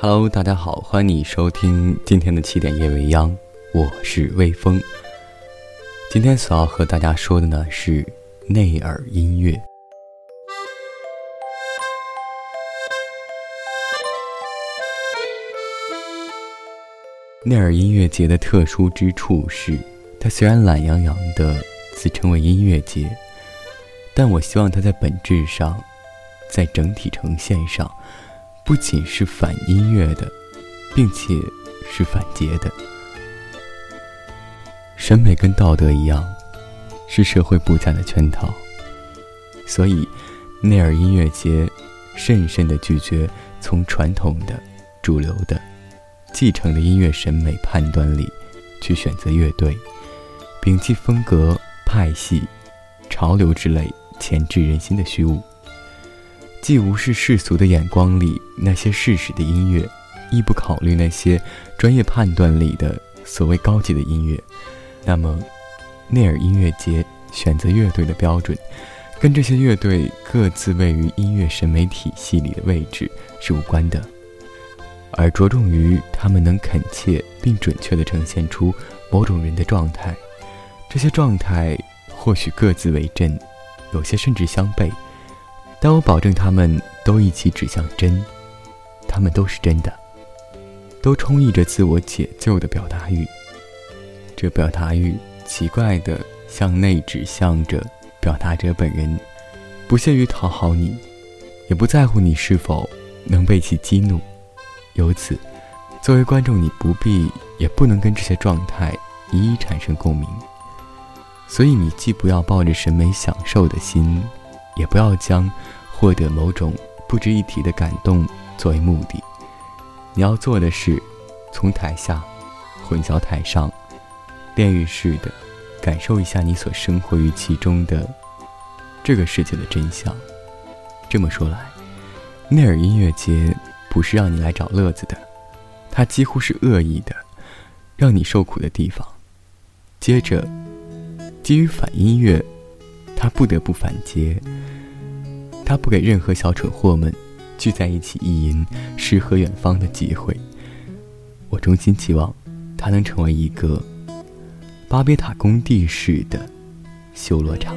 Hello，大家好，欢迎你收听今天的七点夜未央，我是微风。今天所要和大家说的呢是内耳音乐。内耳音乐节的特殊之处是，它虽然懒洋洋的自称为音乐节，但我希望它在本质上，在整体呈现上，不仅是反音乐的，并且是反节的。审美跟道德一样，是社会布下的圈套，所以内耳音乐节深深的拒绝从传统的、主流的。继承的音乐审美判断里，去选择乐队，摒弃风格、派系、潮流之类钳制人心的虚无，既无视世俗的眼光里那些事实的音乐，亦不考虑那些专业判断里的所谓高级的音乐。那么，内尔音乐节选择乐队的标准，跟这些乐队各自位于音乐审美体系里的位置是无关的。而着重于他们能恳切并准确地呈现出某种人的状态，这些状态或许各自为真，有些甚至相悖，但我保证他们都一起指向真，他们都是真的，都充溢着自我解救的表达欲。这表达欲奇怪地向内指向着表达者本人，不屑于讨好你，也不在乎你是否能被其激怒。由此，作为观众，你不必也不能跟这些状态一一产生共鸣。所以，你既不要抱着审美享受的心，也不要将获得某种不值一提的感动作为目的。你要做的是，从台下混淆台上，炼狱式的感受一下你所生活于其中的这个世界的真相。这么说来，内尔音乐节。不是让你来找乐子的，它几乎是恶意的，让你受苦的地方。接着，基于反音乐，他不得不反击，他不给任何小蠢货们聚在一起意淫诗和远方的机会。我衷心期望，他能成为一个巴别塔工地式的修罗场。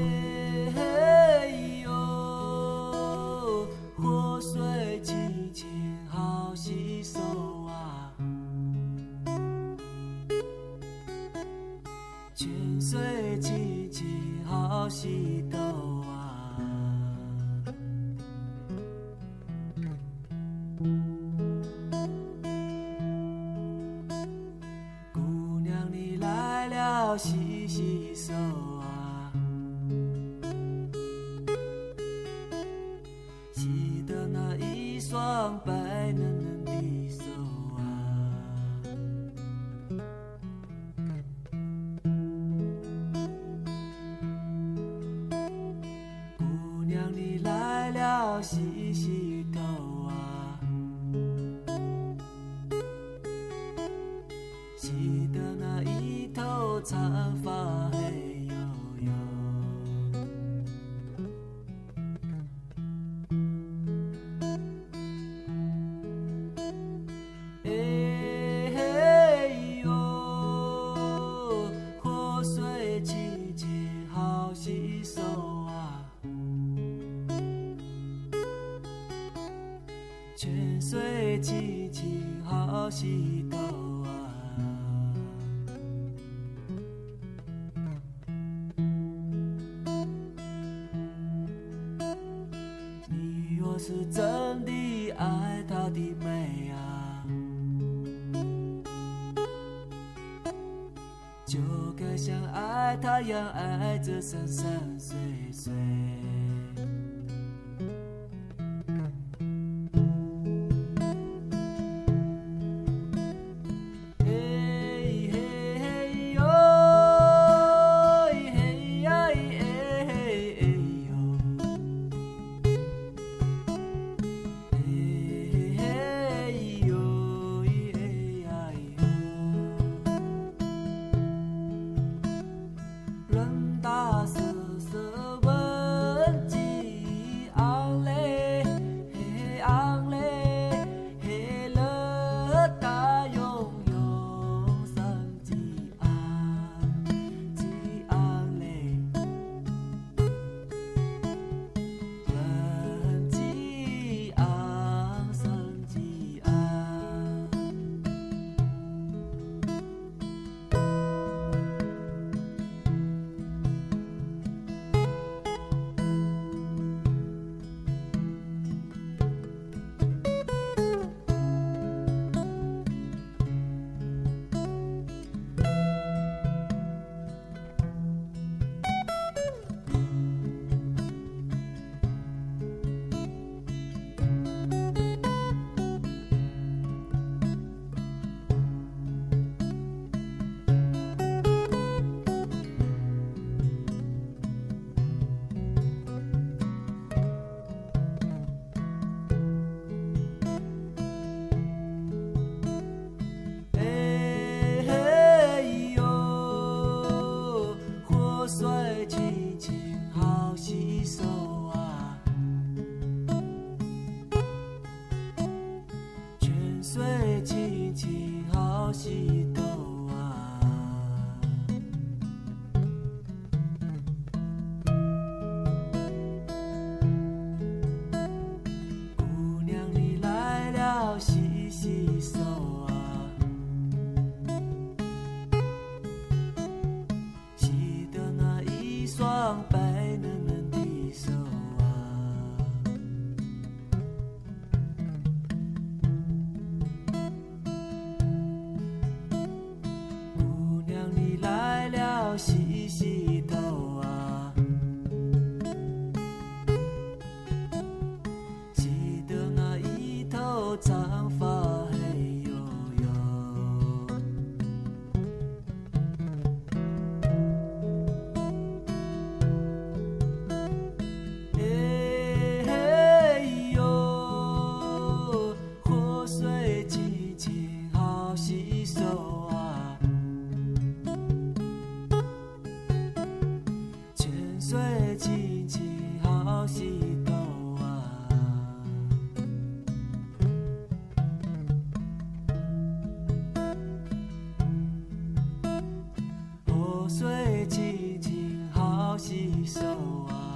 洗洗手啊，洗的那一双白嫩嫩的手啊，姑娘你来了，洗洗头。长发黑黝黝，哎哟，河水清清好洗手啊，泉水清清好洗头的美啊，就该像爱她样爱着山山水水。清水清清好洗手啊。